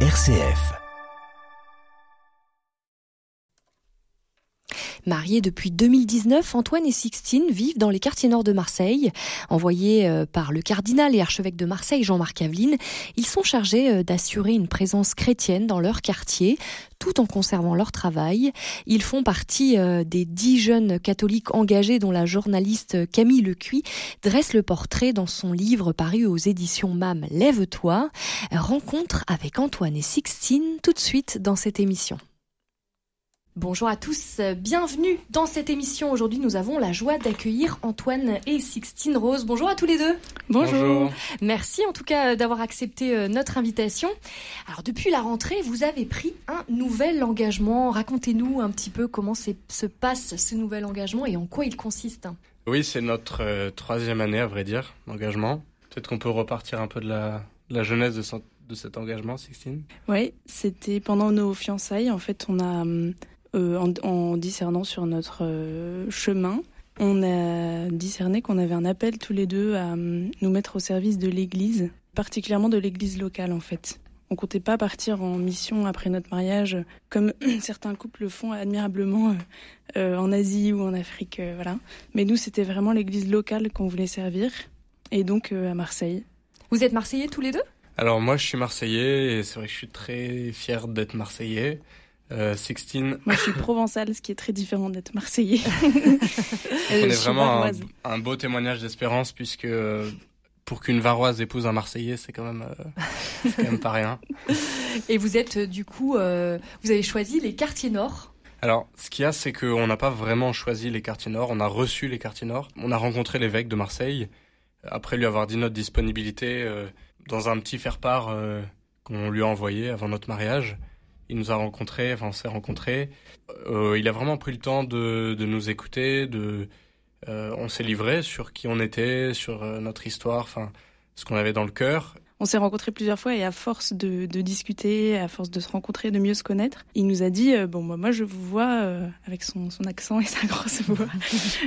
RCF. Mariés depuis 2019, Antoine et Sixtine vivent dans les quartiers nord de Marseille. Envoyés euh, par le cardinal et archevêque de Marseille, Jean-Marc Aveline, ils sont chargés euh, d'assurer une présence chrétienne dans leur quartier, tout en conservant leur travail. Ils font partie euh, des dix jeunes catholiques engagés dont la journaliste Camille Lecuy dresse le portrait dans son livre paru aux éditions MAM Lève-toi. Rencontre avec Antoine et Sixtine tout de suite dans cette émission. Bonjour à tous, bienvenue dans cette émission. Aujourd'hui, nous avons la joie d'accueillir Antoine et Sixtine Rose. Bonjour à tous les deux. Bonjour. Merci en tout cas d'avoir accepté euh, notre invitation. Alors, depuis la rentrée, vous avez pris un nouvel engagement. Racontez-nous un petit peu comment se passe ce nouvel engagement et en quoi il consiste. Oui, c'est notre euh, troisième année, à vrai dire, d'engagement. Peut-être qu'on peut repartir un peu de la, de la jeunesse de, de cet engagement, Sixtine? Oui, c'était pendant nos fiançailles. En fait, on a hum, euh, en, discernant sur notre euh, chemin, on a discerné qu'on avait un appel tous les deux à euh, nous mettre au service de l'Église, particulièrement de l'Église locale en fait. On comptait pas partir en mission après notre mariage, comme certains couples le font admirablement en Asie ou en Afrique, voilà. Mais nous, c'était vraiment l'Église locale qu'on voulait servir, et donc à Marseille. Vous êtes Marseillais tous les deux? Alors moi, je suis Marseillais, et c'est vrai que je suis très fier d'être Marseillais. Euh, Sixtine. Moi, je suis provençale, ce qui est très différent d'être marseillais. On est vraiment un, beau témoignage d'espérance, puisque euh, pour qu'une varoise épouse un marseillais, c'est quand même, euh, quand même pas rien. Et vous êtes, du coup, vous avez choisi les quartiers nord alors, ce qu'il y a, c'est qu'on n'a pas vraiment choisi les quartiers nord, on a reçu les quartiers nord. On a rencontré l'évêque de Marseille, après lui avoir dit notre disponibilité dans un petit faire-part qu'on lui a envoyé avant notre mariage. Il nous a rencontrés, enfin on s'est rencontrés. Euh, il a vraiment pris le temps de, nous écouter, de, euh, on s'est livré sur qui on était, sur euh, notre histoire, enfin ce qu'on avait dans le cœur. On s'est rencontrés plusieurs fois et à force de, discuter, à force de se rencontrer, de mieux se connaître, il nous a dit bon moi, je vous vois avec son, accent et sa grosse voix,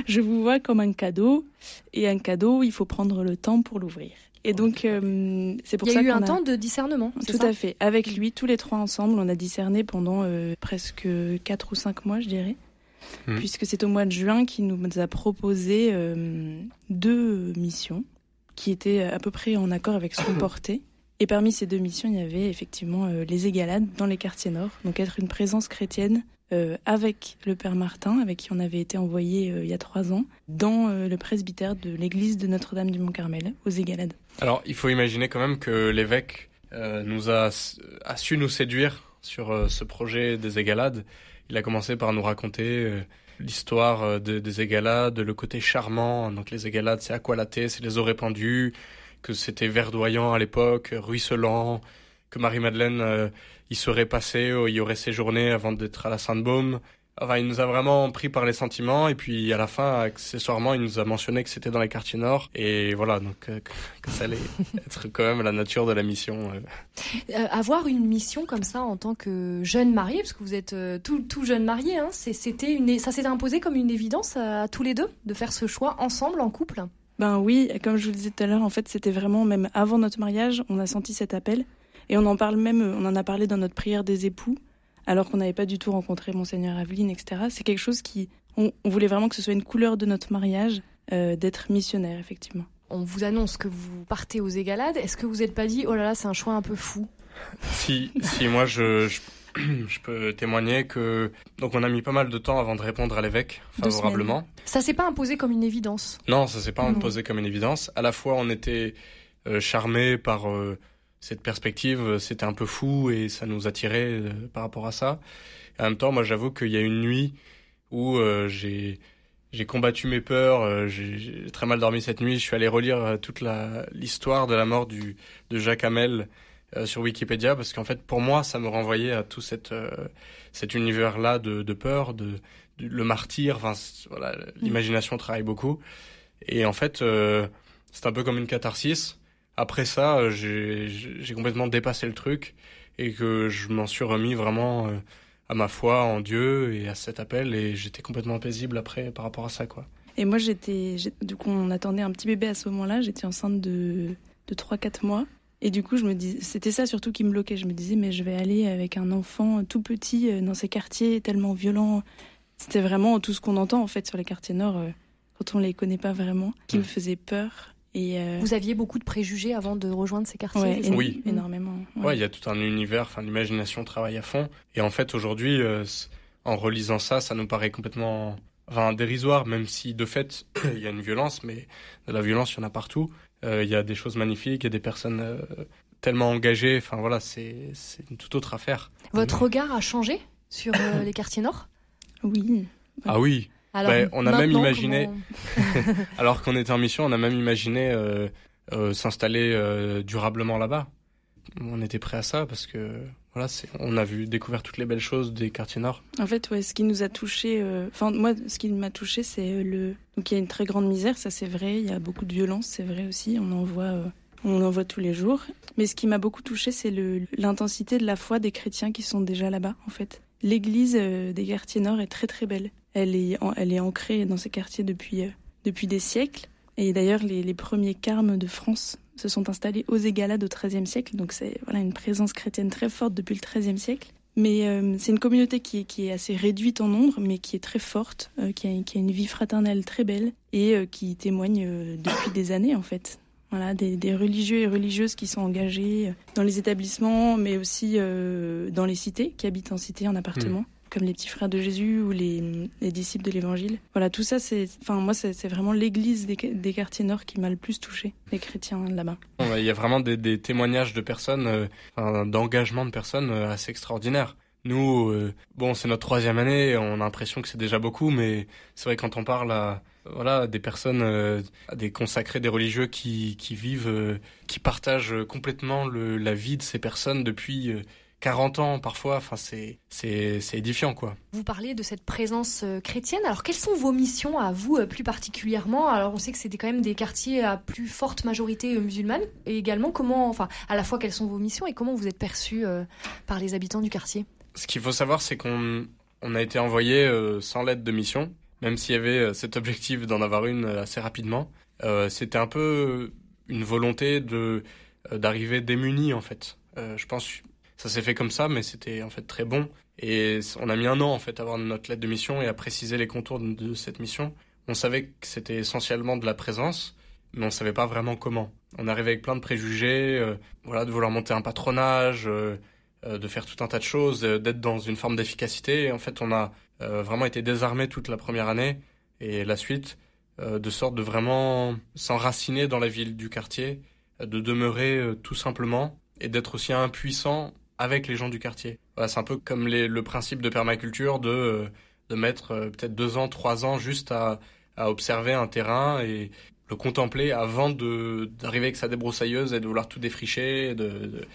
je vous vois comme un cadeau et un cadeau il faut prendre le temps pour l'ouvrir. Et donc, euh, c'est pour ça Il y a eu un temps de discernement. Tout à fait. Avec lui, tous les trois ensemble, on a discerné pendant euh, presque 4 ou 5 mois, je dirais. Hmm. Puisque c'est au mois de juin qu'il nous a proposé euh, deux missions qui étaient à peu près en accord avec ce qu'on portait. Et parmi ces deux missions, il y avait effectivement les égalades dans les quartiers nord. Donc être une présence chrétienne euh, avec le Père Martin, avec qui on avait été envoyé euh, il y a trois ans, dans euh, le presbytère de l'église de Notre-Dame du Mont-Carmel, aux Égalades. Alors, il faut imaginer quand même que l'évêque nous a, su nous séduire sur ce projet des Égalades. Il a commencé par nous raconter l'histoire des Égalades, le côté charmant. Donc, les Égalades, c'est aqualaté, c'est les eaux répandues, que c'était verdoyant à l'époque, ruisselant, que Marie-Madeleine il serait passé, il y aurait séjourné avant d'être à la Sainte-Baume. Enfin, il nous a vraiment pris par les sentiments et puis à la fin, accessoirement, il nous a mentionné que c'était dans les quartiers nord et voilà, donc euh, que ça allait être quand même la nature de la mission. Euh. Euh, avoir une mission comme ça en tant que jeune marié, parce que vous êtes tout, tout jeune marié, hein, c'était une, ça s'est imposé comme une évidence à, tous les deux de faire ce choix ensemble en couple? Ben oui, comme je vous le disais tout à l'heure, en fait, c'était vraiment même avant notre mariage, on a senti cet appel. Et on en parle même, on en a parlé dans notre prière des époux, alors qu'on n'avait pas du tout rencontré Monseigneur Aveline, etc. C'est quelque chose qui, on, voulait vraiment que ce soit une couleur de notre mariage, euh, d'être missionnaire, effectivement. On vous annonce que vous partez aux Égalades. Est-ce que vous n'êtes pas dit, oh là là, c'est un choix un peu fou? Si, si, moi je, je, peux témoigner que donc on a mis pas mal de temps avant de répondre à l'évêque favorablement. Ça s'est pas imposé comme une évidence? Non, ça s'est pas imposé comme une évidence. À la fois, on était euh, charmés par euh, cette perspective, euh, c'était un peu fou et ça nous attirait euh, par rapport à ça. en même temps, moi, j'avoue qu'il y a une nuit où euh, j'ai j'ai combattu mes peurs, j'ai très mal dormi cette nuit. Je suis allé relire toute l'histoire de la mort du, de Jacques Hamel sur Wikipédia parce qu'en fait, pour moi, ça me renvoyait à tout cette, cet univers-là de, de, peur, de, le martyr. Enfin, voilà, l'imagination travaille beaucoup. Et en fait, c'est un peu comme une catharsis après ça, euh, j'ai complètement dépassé le truc et que je m'en suis remis vraiment euh, à ma foi en Dieu et à cet appel et j'étais complètement paisible après par rapport à ça quoi. Et moi j'étais du coup on attendait un petit bébé à ce moment-là, j'étais enceinte de de 3 4 mois Et du coup, je me dis, c'était ça surtout qui me bloquait. Je me disais, mais je vais aller avec un enfant tout petit euh, dans ces quartiers tellement violents. C'était vraiment tout ce qu'on entend en fait sur les quartiers nord quand on les connaît pas vraiment, qui me faisait peur. Et euh, Vous aviez beaucoup de préjugés avant de rejoindre ces quartiers Oui, énormément. Ouais, il y a tout un univers, enfin l'imagination travaille à fond. Et en fait, aujourd'hui, en relisant ça, ça nous paraît complètement enfin, dérisoire, même si de fait, il y a une violence, mais de la violence, il y en a partout. Euh, il y a des choses magnifiques, il y a des personnes euh, tellement engagées. Enfin voilà, c'est une toute autre affaire. Votre regard a changé sur euh, les quartiers nord? Oui. Ah oui. Alors, ben, on a même imaginé, alors qu'on était en mission, on a même imaginé s'installer durablement là-bas. On était prêt à ça parce que voilà, on a vu découvert toutes les belles choses des quartiers nord. En fait, ouais, ce qui nous a touché, euh, enfin moi, ce qui m'a touché, c'est euh, le. Donc il y a une très grande misère, ça c'est vrai. Il y a beaucoup de violence, c'est vrai aussi. On en voit, euh, on en voit tous les jours. Mais ce qui m'a beaucoup touché, c'est l'intensité de la foi des chrétiens qui sont déjà là-bas. En fait, l'église des quartiers nord est très très belle. Elle est, elle est ancrée dans ces quartiers depuis depuis des siècles. Et d'ailleurs, les, les premiers carmes de France se sont installés aux Égalades au XIIIe siècle. Donc c'est voilà une présence chrétienne très forte depuis le XIIIe siècle. Mais euh, c'est une communauté qui est, qui est, assez réduite en nombre, mais qui est très forte, euh, qui, a, qui, a, une vie fraternelle très belle et euh, qui témoigne depuis des années en fait. Voilà, des, des, religieux et religieuses qui sont engagés dans les établissements, mais aussi dans les cités, qui habitent en cité, en appartement. Mmh comme les petits frères de Jésus ou les, disciples de l'Évangile. Voilà, tout ça, c'est, enfin, moi, c'est vraiment l'Église des, quartiers nord qui m'a le plus touché, les chrétiens là-bas. Il y a vraiment des, témoignages de personnes, euh, d'engagement de personnes euh, assez extraordinaires. Nous, euh, bon, c'est notre troisième année, on a l'impression que c'est déjà beaucoup, mais c'est vrai quand on parle à voilà des personnes, des consacrés, des religieux qui, vivent, qui partagent complètement la vie de ces personnes depuis 40 ans parfois, enfin c'est c'est édifiant quoi. Vous parlez de cette présence euh, chrétienne. Alors quelles sont vos missions à vous euh, plus particulièrement? Alors on sait que c'était quand même des quartiers à plus forte majorité euh, musulmane et également comment enfin à la fois quelles sont vos missions et comment vous êtes perçus par les habitants du quartier? Ce qu'il faut savoir c'est qu'on on a été envoyé sans lettre de mission, même s'il y avait cet objectif d'en avoir une assez rapidement. c'était un peu une volonté de d'arriver démuni en fait. je pense ça s'est fait comme ça, mais c'était en fait très bon. Et on a mis un an en fait à avoir notre lettre de mission et à préciser les contours de cette mission. On savait que c'était essentiellement de la présence, mais on savait pas vraiment comment. On arrivait avec plein de préjugés, euh, voilà, de vouloir monter un patronage, euh, euh, de faire tout un tas de choses, d'être dans une forme d'efficacité. En fait, on a vraiment été désarmé toute la première année et la suite, de sorte de vraiment s'enraciner dans la ville du quartier, de demeurer tout simplement et d'être aussi impuissant avec les gens du quartier. c'est un peu comme le principe de permaculture de, euh, de mettre euh, peut-être deux ans, trois ans juste à, à observer un terrain et le contempler avant d'arriver avec sa débroussailleuse et de vouloir tout défricher et de,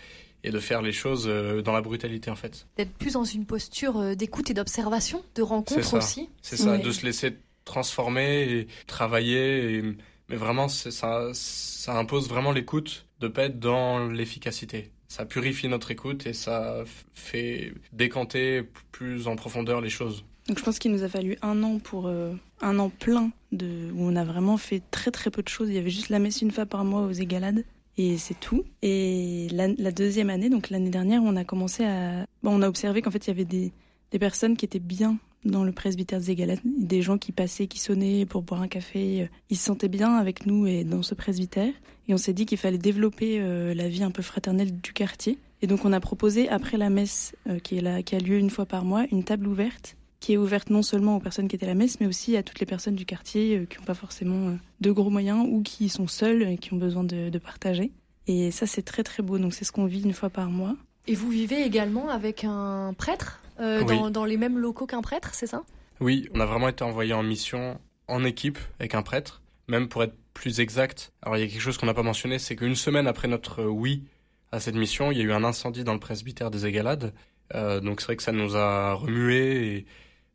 et de faire les choses euh, dans la brutalité en fait. D'être plus dans une posture d'écoute et d'observation, de rencontre aussi. C'est ça, de se laisser transformer et travailler. mais vraiment, ça, ça impose vraiment l'écoute, de pas être dans l'efficacité ça purifie notre écoute et ça fait décanter plus en profondeur les choses. Donc je pense qu'il nous a fallu un an pour euh, un an plein de où on a vraiment fait très très peu de choses. Il y avait juste la messe une fois par mois aux Égalades et c'est tout. Et la, deuxième année, donc l'année dernière, on a commencé à, bon, on a observé qu'en fait il y avait des, des personnes qui étaient bien dans le presbytère Égalades, des gens qui passaient, qui sonnaient pour boire un café. Ils se sentaient bien avec nous et dans ce presbytère. Et on s'est dit qu'il fallait développer euh, la vie un peu fraternelle du quartier. Et donc on a proposé, après la messe euh, qui, est là, qui a lieu une fois par mois, une table ouverte qui est ouverte non seulement aux personnes qui étaient à la messe, mais aussi à toutes les personnes du quartier euh, qui n'ont pas forcément de gros moyens ou qui sont seules et qui ont besoin de, de partager. Et ça, c'est très très beau. Donc c'est ce qu'on vit une fois par mois. Et vous vivez également avec un prêtre dans, dans, les mêmes locaux qu'un prêtre, c'est ça? Oui, on a vraiment été envoyé en mission en équipe avec un prêtre, même pour être plus exact. Alors il y a quelque chose qu'on n'a pas mentionné, c'est qu'une semaine après notre euh, oui à cette mission, il y a eu un incendie dans le presbytère des Égalades. Euh, donc c'est vrai que ça nous a remué et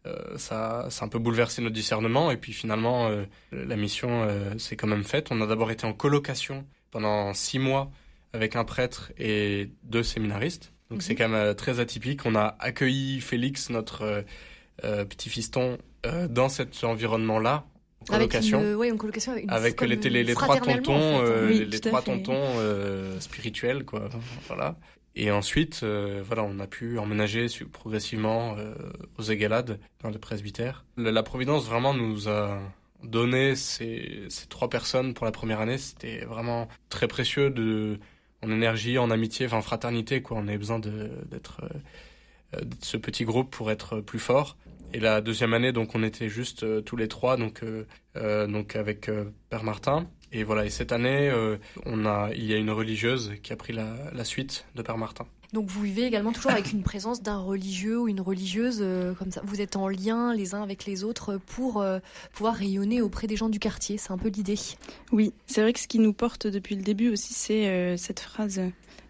euh, ça, ça a un peu bouleversé notre discernement. Et puis finalement, euh, la mission euh, s'est quand même faite. On a d'abord été en colocation pendant six mois avec un prêtre et deux séminaristes. Donc c'est mhm. quand même très atypique. On a accueilli Félix, notre petit fiston, dans cet environnement-là colocation. Avec, une, ouais, une colocation avec, une, avec les, les, les trois tontons, euh, oui, les, trois tontons euh, spirituels, quoi. voilà. Et ensuite, euh, voilà, on a pu emménager progressivement euh, aux Égalades, dans le presbytère. La, la, Providence vraiment nous a donné ces, ces trois personnes pour la première année. C'était vraiment très précieux de, en énergie, en amitié, enfin en fraternité, quoi. On avait besoin d'être euh, de ce petit groupe pour être plus fort. Et la deuxième année, donc, on était juste euh, tous les trois, donc, euh, donc avec Père Martin. Et voilà. Et cette année, on a, il y a une religieuse qui a pris la, la suite de Père Martin. Donc vous vivez également toujours avec une présence d'un religieux ou une religieuse comme ça. Vous êtes en lien les uns avec les autres pour pouvoir rayonner auprès des gens du quartier. C'est un peu l'idée. Oui, c'est vrai que ce qui nous porte depuis le début aussi, c'est cette phrase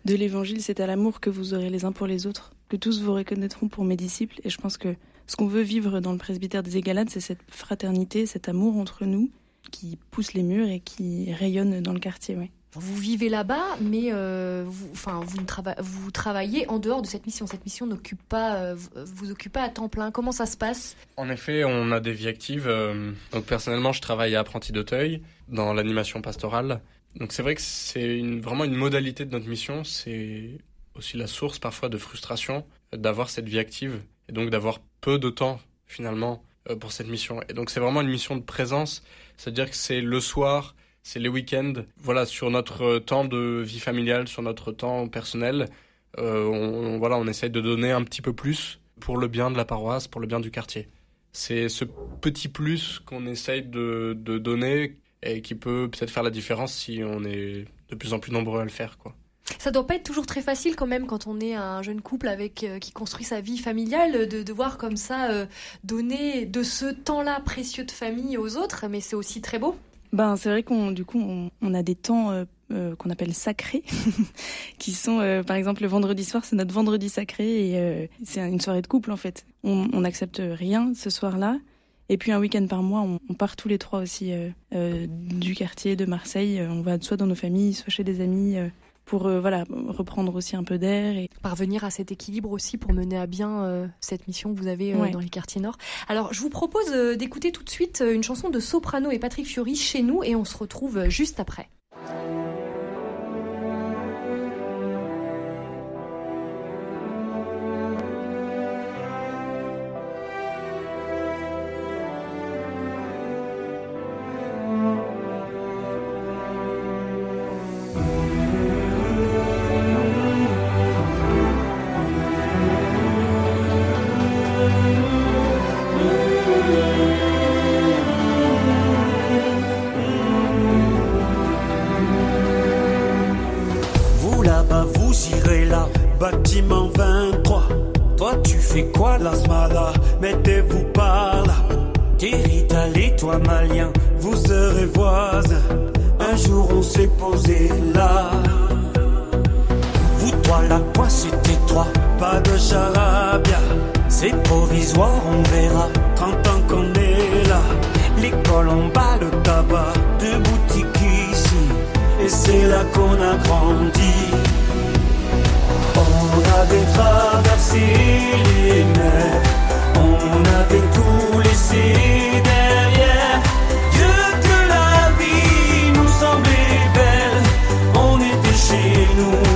de l'Évangile, c'est à l'amour que vous aurez les uns pour les autres que tous vous reconnaîtront pour mes disciples. Et je pense que ce qu'on veut vivre dans le presbytère des Égalades, c'est cette fraternité, cet amour entre nous qui pousse les murs et qui rayonne dans le quartier. Ouais. Vous vivez là-bas, mais euh, vous, enfin, vous, vous, travaillez en dehors de cette mission. Cette mission n'occupe pas, euh, vous occupe pas à temps plein. Comment ça se passe? En effet, on a des vies actives. Euh, donc personnellement, je travaille à Apprenti d'Auteuil dans l'animation pastorale. Donc c'est vrai que c'est une, vraiment une modalité de notre mission. C'est aussi la source parfois de frustration d'avoir cette vie active et donc d'avoir peu de temps finalement pour cette mission. Et donc c'est vraiment une mission de présence, c'est-à-dire que c'est le soir, c'est les week-ends, voilà, sur notre temps de vie familiale, sur notre temps personnel, euh, on, voilà, on essaye de donner un petit peu plus pour le bien de la paroisse, pour le bien du quartier. C'est ce petit plus qu'on essaye de, de donner et qui peut peut-être faire la différence si on est de plus en plus nombreux à le faire, quoi. Ça doit pas être toujours très facile quand même quand on est un jeune couple avec euh, qui construit sa vie familiale de devoir comme ça euh, donner de ce temps-là précieux de famille aux autres, mais c'est aussi très beau. Ben c'est vrai qu'on du coup on, a des temps euh, qu'on appelle sacrés, qui sont par exemple le vendredi soir, c'est notre vendredi sacré et c'est une soirée de couple en fait. On n'accepte rien ce soir-là. Et puis un week-end par mois, on, part tous les trois aussi du quartier de Marseille. On va soit dans nos familles, soit chez des amis pour euh, voilà reprendre aussi un peu d'air et parvenir à cet équilibre aussi pour mener à bien euh, cette mission que vous avez euh, dans les quartiers nord. Alors je vous propose d'écouter tout de suite une chanson de Soprano et Patrick Fiori chez nous et on se retrouve juste après. bâtiment 23. Toi, tu fais quoi la smala? Mettez-vous par là. Tiritali, toi, malien, vous serez voisins. Un jour, on s'est posé là. Vous, toi, la quoi, c'était toi. Pas de charabia. C'est provisoire, on verra. 30 ans qu'on est là. L'école en bas, le tabac, deux boutiques ici. Et c'est là qu'on a grandi avait traversé les mers, on avait tout laissé derrière. Dieu que la vie nous semblait belle, on était chez nous.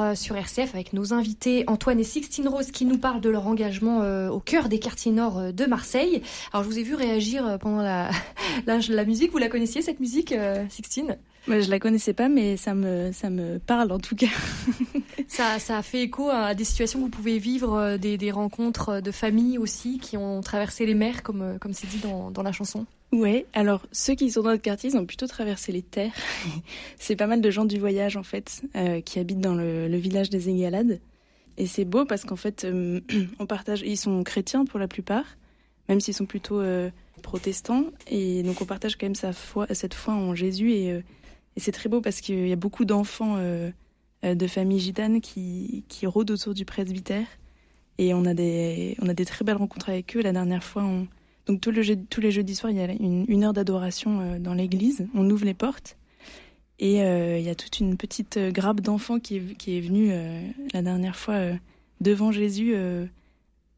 Euh, sur RCF avec nos invités Antoine et Sixtine Rose qui nous parlent de leur engagement euh, au cœur des quartiers nord euh, de Marseille. Alors je vous ai vu réagir pendant la, la, musique. Vous la connaissiez cette musique, Sixtine? Moi, je la connaissais pas, mais ça me ça me parle en tout cas. ça, ça a fait écho à des situations que vous pouvez vivre, des, des rencontres de familles aussi qui ont traversé les mers, comme comme c'est dit dans, dans la chanson. Ouais, alors ceux qui sont dans notre quartier, ils ont plutôt traversé les terres. c'est pas mal de gens du voyage en fait euh, qui habitent dans le, village des Égalades. Et c'est beau parce qu'en fait, euh, on partage. Ils sont chrétiens pour la plupart, même s'ils sont plutôt euh, protestants. Et donc on partage quand même sa foi, cette foi en Jésus. Et, et c'est très beau parce qu'il y a beaucoup d'enfants de familles gitanes qui, qui rôdent autour du presbytère. Et on a des, on a des très belles rencontres avec eux. La dernière fois, on donc tous les jeudis soirs, il y a une, heure d'adoration euh, dans l'église. On ouvre les portes et euh, il y a toute une petite euh, grappe d'enfants qui est, qui est venue la dernière fois devant Jésus.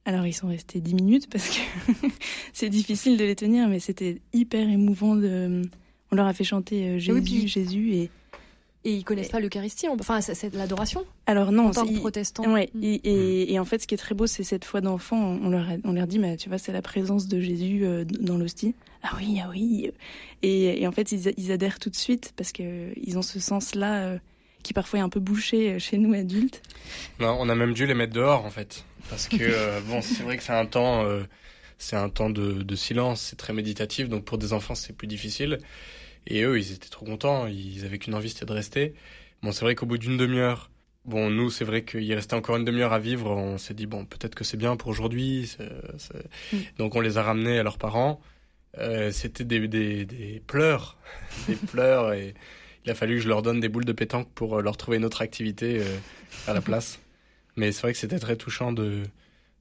alors ils sont restés dix minutes parce que c'est difficile de les tenir, mais c'était hyper émouvant. De... On leur a fait chanter Jésus, Jésus et et ils connaissent pas l'Eucharistie, enfin c'est l'adoration. Alors non, en tant que protestant. Ouais, mm. et, en fait, ce qui est très beau, c'est cette foi d'enfant. On leur, on leur dit, mais tu vois, c'est la présence de Jésus euh, dans l'hostie. Ah oui, ah oui. Et, en fait, ils, adhèrent tout de suite parce que ils ont ce sens-là euh, qui parfois est un peu bouché euh, chez nous adultes. Non, on a même dû les mettre dehors en fait, parce que bon, c'est vrai que c'est un temps, c'est un temps de, de silence, c'est très méditatif, donc pour des enfants c'est plus difficile. Et eux, ils étaient trop contents. Ils avaient qu'une envie, c'était de rester. Bon, c'est vrai qu'au bout d'une demi-heure, bon, nous, c'est vrai qu'il restait encore une demi-heure à vivre. On s'est dit, bon, peut-être que c'est bien pour aujourd'hui. Mm. Donc, on les a ramenés à leurs parents. Euh, c'était des, des, des, pleurs, des pleurs. Et il a fallu que je leur donne des boules de pétanque pour euh, leur trouver une autre activité euh, à la place. Mais c'est vrai que c'était très touchant de,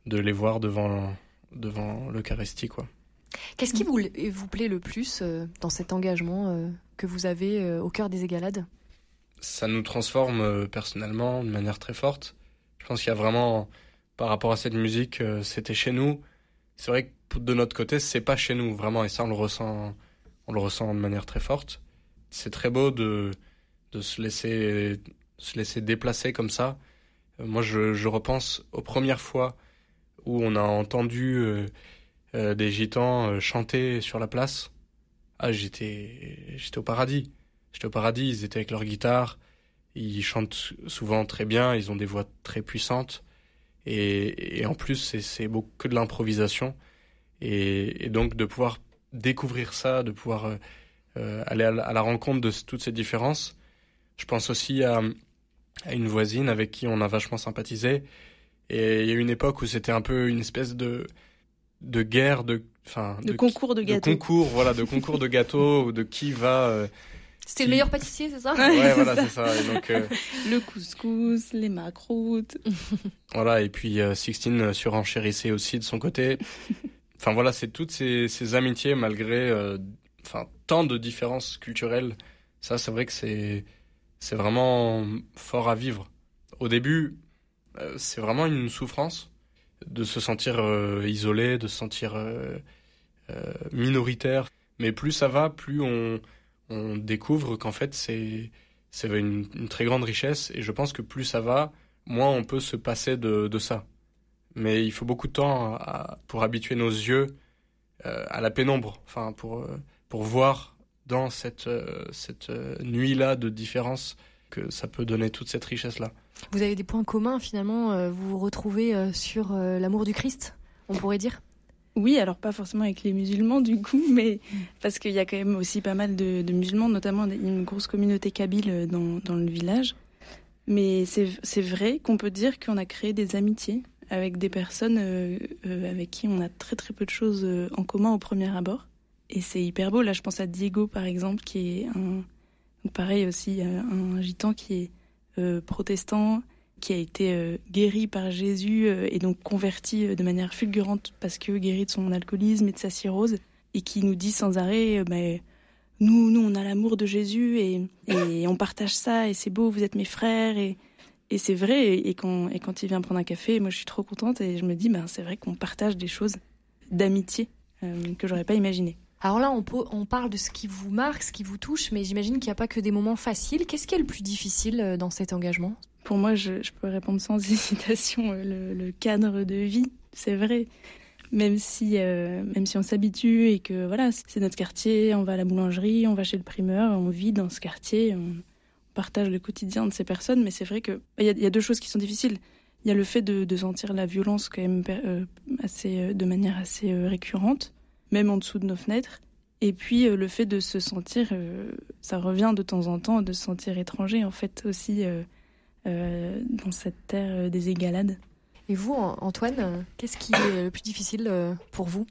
de les voir devant, devant l'Eucharistie, quoi. Qu'est-ce qui vous, vous plaît le plus euh, dans cet engagement euh, que vous avez euh, au cœur des égalades? Ça nous transforme personnellement de manière très forte. Je pense qu'il y a vraiment, par rapport à cette musique, c'était chez nous. C'est vrai que de notre côté, c'est pas chez nous vraiment, et ça on le ressent, on le ressent de manière très forte. C'est très beau de, de se laisser, se laisser déplacer comme ça. Moi, je, je repense aux premières fois où on a entendu euh, des gitans euh, chanter sur la place. Ah, j'étais, j'étais au paradis. J'étais au paradis. Ils étaient avec leur guitare. Ils chantent souvent très bien. Ils ont des voix très puissantes. Et, en plus, c'est, beaucoup que de l'improvisation. Et, donc de pouvoir découvrir ça, de pouvoir euh, aller à la, rencontre de toutes ces différences. Je pense aussi à, à, une voisine avec qui on a vachement sympathisé. Et il y a eu une époque où c'était un peu une espèce de de guerre, de, enfin, de, concours de gâteaux. De concours, voilà, de concours de gâteaux, de qui va. Euh, C'était le meilleur pâtissier, c'est ça Ouais, voilà, c'est ça. donc, euh, le couscous, les macroutes. voilà, et puis euh, Sixtine euh, surenchérissait aussi de son côté. Enfin voilà, c'est toutes ces, ces, amitiés malgré enfin tant de différences culturelles. Ça, c'est vrai que c'est c'est vraiment fort à vivre. Au début, c'est vraiment une souffrance de se sentir euh, isolé, de se sentir euh, euh, minoritaire. Mais plus ça va, plus on, découvre qu'en fait c'est une, très grande richesse et je pense que plus ça va, moins on peut se passer de, de ça. Mais il faut beaucoup de temps pour habituer nos yeux à la pénombre, enfin pour pour voir dans cette cette nuit là de différence que ça peut donner toute cette richesse là. Vous avez des points communs finalement, euh, vous vous retrouvez euh, sur euh, l'amour du Christ, on pourrait dire? Oui, alors pas forcément avec les musulmans du coup, mais parce qu'il y a quand même aussi pas mal de, musulmans, notamment une grosse communauté kabyle dans, dans le village. Mais c'est vrai qu'on peut dire qu'on a créé des amitiés avec des personnes avec qui on a très très peu de choses en commun au premier abord. Et c'est hyper beau. Là, je pense à Diego par exemple, qui est un, pareil aussi, un gitan qui est euh, protestant qui a été euh, guéri par Jésus euh, et donc converti de manière fulgurante parce que guéri de son alcoolisme et de sa cirrhose et qui nous dit sans arrêt bah, nous nous on a l'amour de Jésus et, et, on partage ça et c'est beau vous êtes mes frères et, et c'est vrai et, quand et quand il vient prendre un café moi je suis trop contente et je me dis ben c'est vrai qu'on partage des choses d'amitié que j'aurais pas imaginé Alors là, on, parle de ce qui vous marque, ce qui vous touche, mais j'imagine qu'il n'y a pas que des moments faciles. Qu'est-ce qui est le plus difficile euh, dans cet engagement? Pour moi, je, peux répondre sans hésitation, euh, le, cadre de vie, c'est vrai. Même si, euh, même si on s'habitue et que voilà, c'est notre quartier, on va à la boulangerie, on va chez le primeur, on vit dans ce quartier, on partage le quotidien de ces personnes, mais c'est vrai qu'il bah, y, y, a deux choses qui sont difficiles. Il y a le fait de, de sentir la violence quand même assez, de manière assez récurrente même en dessous de nos fenêtres. Et puis euh, le fait de se sentir, euh, ça revient de temps en temps, de se sentir étranger en fait aussi euh, dans cette terre des égalades. Et vous, Antoine, qu'est-ce qui est le plus difficile pour vous?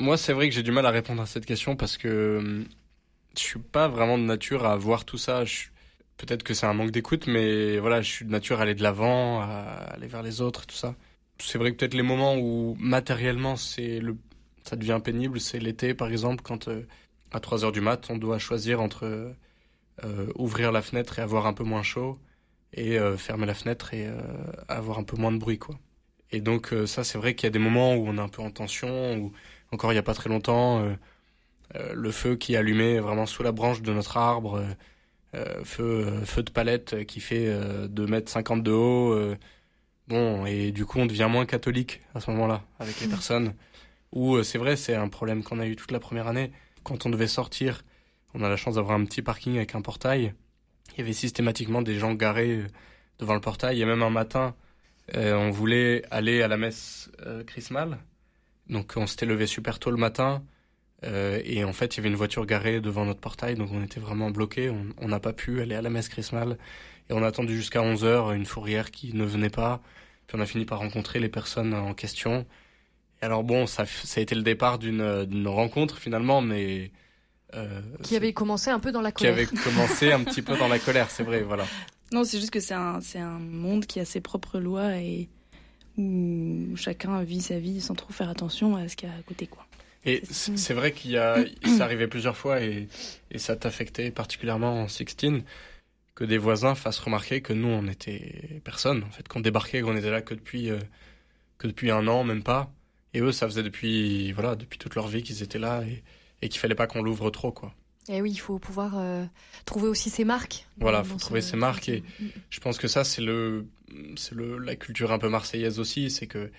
Moi, c'est vrai que j'ai du mal à répondre à cette question parce que je suis pas vraiment de nature à voir tout ça. Peut-être que c'est un manque d'écoute, mais voilà, je suis de nature à aller de l'avant, à aller vers les autres, tout ça. C'est vrai que peut-être les moments où matériellement c'est le ça devient pénible, c'est l'été par exemple, quand euh, à 3 heures du mat, on doit choisir entre euh, ouvrir la fenêtre et avoir un peu moins chaud et euh, fermer la fenêtre et avoir un peu moins de bruit quoi. Et donc ça c'est vrai qu'il y a des moments où on est un peu en tension, ou encore il n'y a pas très longtemps, le feu qui est allumé vraiment sous la branche de notre arbre, feu, feu de palette qui fait 2 mètres 50 de haut, bon et du coup on devient moins catholique à ce moment-là avec les personnes. Ou euh, c'est vrai, c'est un problème qu'on a eu toute la première année. Quand on devait sortir, on a la chance d'avoir un petit parking avec un portail. Il y avait systématiquement des gens garés euh, devant le portail. Et même un matin, euh, on voulait aller à la messe euh, chrismale. Donc on s'était levé super tôt le matin. et en fait, il y avait une voiture garée devant notre portail. Donc on était vraiment bloqué. On n'a pas pu aller à la messe chrismale. Et on a attendu jusqu'à 11h une fourrière qui ne venait pas. Puis on a fini par rencontrer les personnes en question alors bon, ça, ça a été le départ d'une rencontre finalement, mais... Euh, qui avait commencé un peu dans la colère. Qui avait commencé un petit peu dans la colère, c'est vrai, voilà. Non, c'est juste que c'est un, un monde qui a ses propres lois et où chacun vit sa vie sans trop faire attention à ce qu'il y a à côté, quoi. Et c'est vrai qu'il y a, ça arrivait plusieurs fois et, et ça t'affectait particulièrement en Sixteen que des voisins fassent remarquer que nous on était personne, en fait, qu'on débarquait, qu'on était là que depuis, euh, que depuis un an, même pas. Et eux, ça faisait depuis, voilà, depuis toute leur vie qu'ils étaient là et, et qu'il fallait pas qu'on l'ouvre trop, quoi. Et oui, il faut pouvoir euh, trouver aussi ses marques. Voilà, il faut trouver ses marques et je pense que ça c'est le c'est le la culture un peu marseillaise aussi, c'est que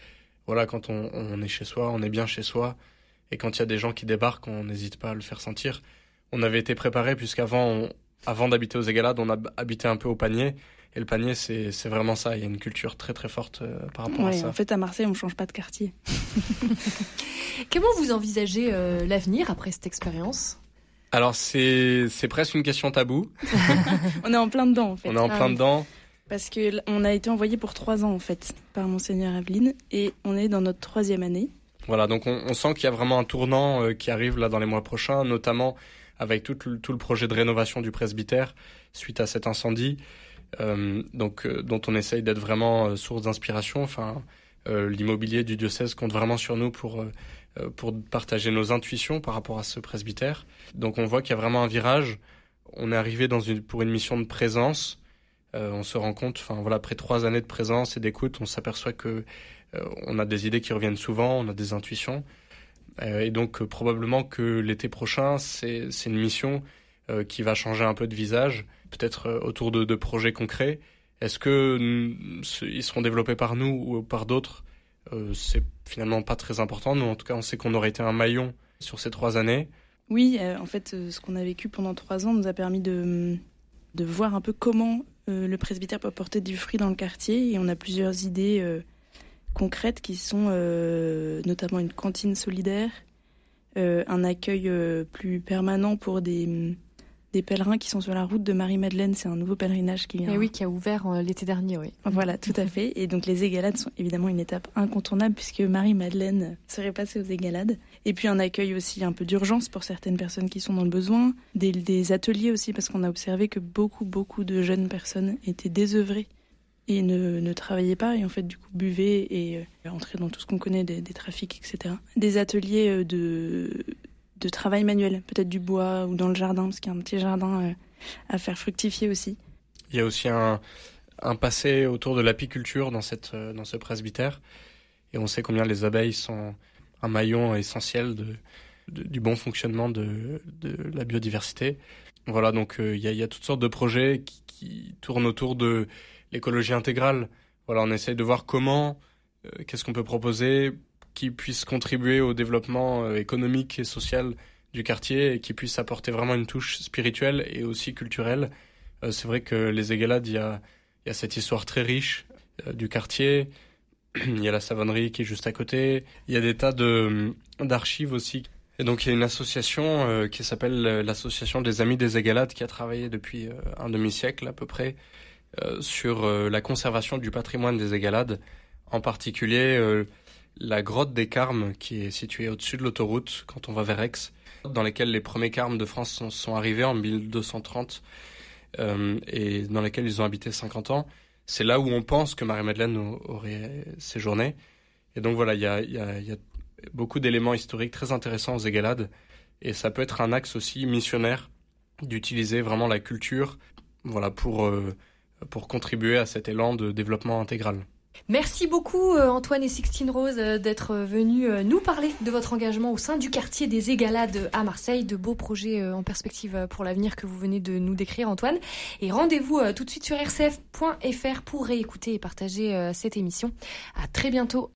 voilà, quand on, on, est chez soi, on est bien chez soi et quand il y a des gens qui débarquent, on n'hésite pas à le faire sentir. On avait été préparé puisqu'avant avant d'habiter aux Égalades, on a habité un peu au panier et le panier, c'est vraiment ça. Il y a une culture très très forte euh, par rapport à ça. En fait, à Marseille, on ne change pas de quartier. Comment vous envisagez euh, l'avenir après cette expérience? Alors, c'est presque une question tabou. on est en plein dedans, en fait. On est en plein ah dedans. Parce qu'on a été envoyé pour trois ans, en fait, par Monseigneur Aveline. Et on est dans notre troisième année. Voilà, donc on, sent qu'il y a vraiment un tournant euh, qui arrive là dans les mois prochains, notamment avec tout tout le projet de rénovation du presbytère suite à cet incendie. Euh, donc euh, dont on essaye d'être vraiment euh, source d'inspiration. Enfin, l'immobilier du diocèse compte vraiment sur nous pour pour partager nos intuitions par rapport à ce presbytère. Donc on voit qu'il y a vraiment un virage. On est arrivé dans une pour une mission de présence. on se rend compte, enfin voilà, après trois années de présence et d'écoute, on s'aperçoit que on a des idées qui reviennent souvent, on a des intuitions. et donc probablement que l'été prochain, c'est une mission qui va changer un peu de visage peut-être euh, autour de, projets concrets. Est-ce que ils seront développés par nous ou par d'autres? Euh, C'est finalement pas très important. Nous, en tout cas, on sait qu'on aurait été un maillon sur ces trois années. Oui, euh, en fait, ce qu'on a vécu pendant trois ans nous a permis de, de voir un peu comment le presbytère peut apporter du fruit dans le quartier. Et on a plusieurs idées concrètes qui sont notamment une cantine solidaire, un accueil plus permanent pour des des pèlerins qui sont sur la route de Marie-Madeleine. C'est un nouveau pèlerinage qui vient. Et oui, qui a ouvert euh, l'été dernier, oui. Voilà, tout à fait. Et donc les égalades sont évidemment une étape incontournable puisque Marie-Madeleine serait passée aux égalades. Et puis un accueil aussi un peu d'urgence pour certaines personnes qui sont dans le besoin. Des, des ateliers aussi parce qu'on a observé que beaucoup, beaucoup de jeunes personnes étaient désœuvrées et ne, ne, travaillaient pas et en fait du coup buvaient et euh, entraient dans tout ce qu'on connaît des, des, trafics, etc. Des ateliers euh, de de travail manuel, peut-être du bois ou dans le jardin, parce qu'il y a un petit jardin euh, à faire fructifier aussi. Il y a aussi un, passé autour de l'apiculture dans, euh, dans ce presbytère. Et on sait combien les abeilles sont un maillon essentiel du bon fonctionnement de, la biodiversité. Voilà, donc il y, a, toutes sortes de projets qui, qui tournent autour de l'écologie intégrale. Voilà, on essaye de voir comment, qu'est-ce qu'on peut proposer qui puisse contribuer au développement économique et social du quartier et qui puisse apporter vraiment une touche spirituelle et aussi culturelle. c'est vrai que les Égalades, il y a, cette histoire très riche du quartier. il y a la savonnerie qui est juste à côté. Il y a des tas de d'archives aussi. Et donc il y a une association euh, qui s'appelle euh, l'association des Amis des Égalades qui a travaillé depuis euh, un demi-siècle à peu près sur la conservation du patrimoine des Égalades, en particulier la grotte des Carmes qui est située au-dessus de l'autoroute quand on va vers Aix, dans lesquelles les premiers Carmes de France sont, arrivés en 1230 et dans lesquels ils ont habité 50 ans c'est là où on pense que Marie-Madeleine aurait séjourné. Et donc voilà, il y a, beaucoup d'éléments historiques très intéressants aux Égalades. Et ça peut être un axe aussi missionnaire d'utiliser vraiment la culture voilà, pour, euh, pour contribuer à cet élan de développement intégral. Merci beaucoup euh, Antoine et Sixtine Rose euh, d'être venus euh, nous parler de votre engagement au sein du quartier des Égalades à Marseille, de beaux projets en perspective pour l'avenir que vous venez de nous décrire Antoine. Et rendez-vous tout de suite sur rcf.fr pour réécouter et partager cette émission. À très bientôt.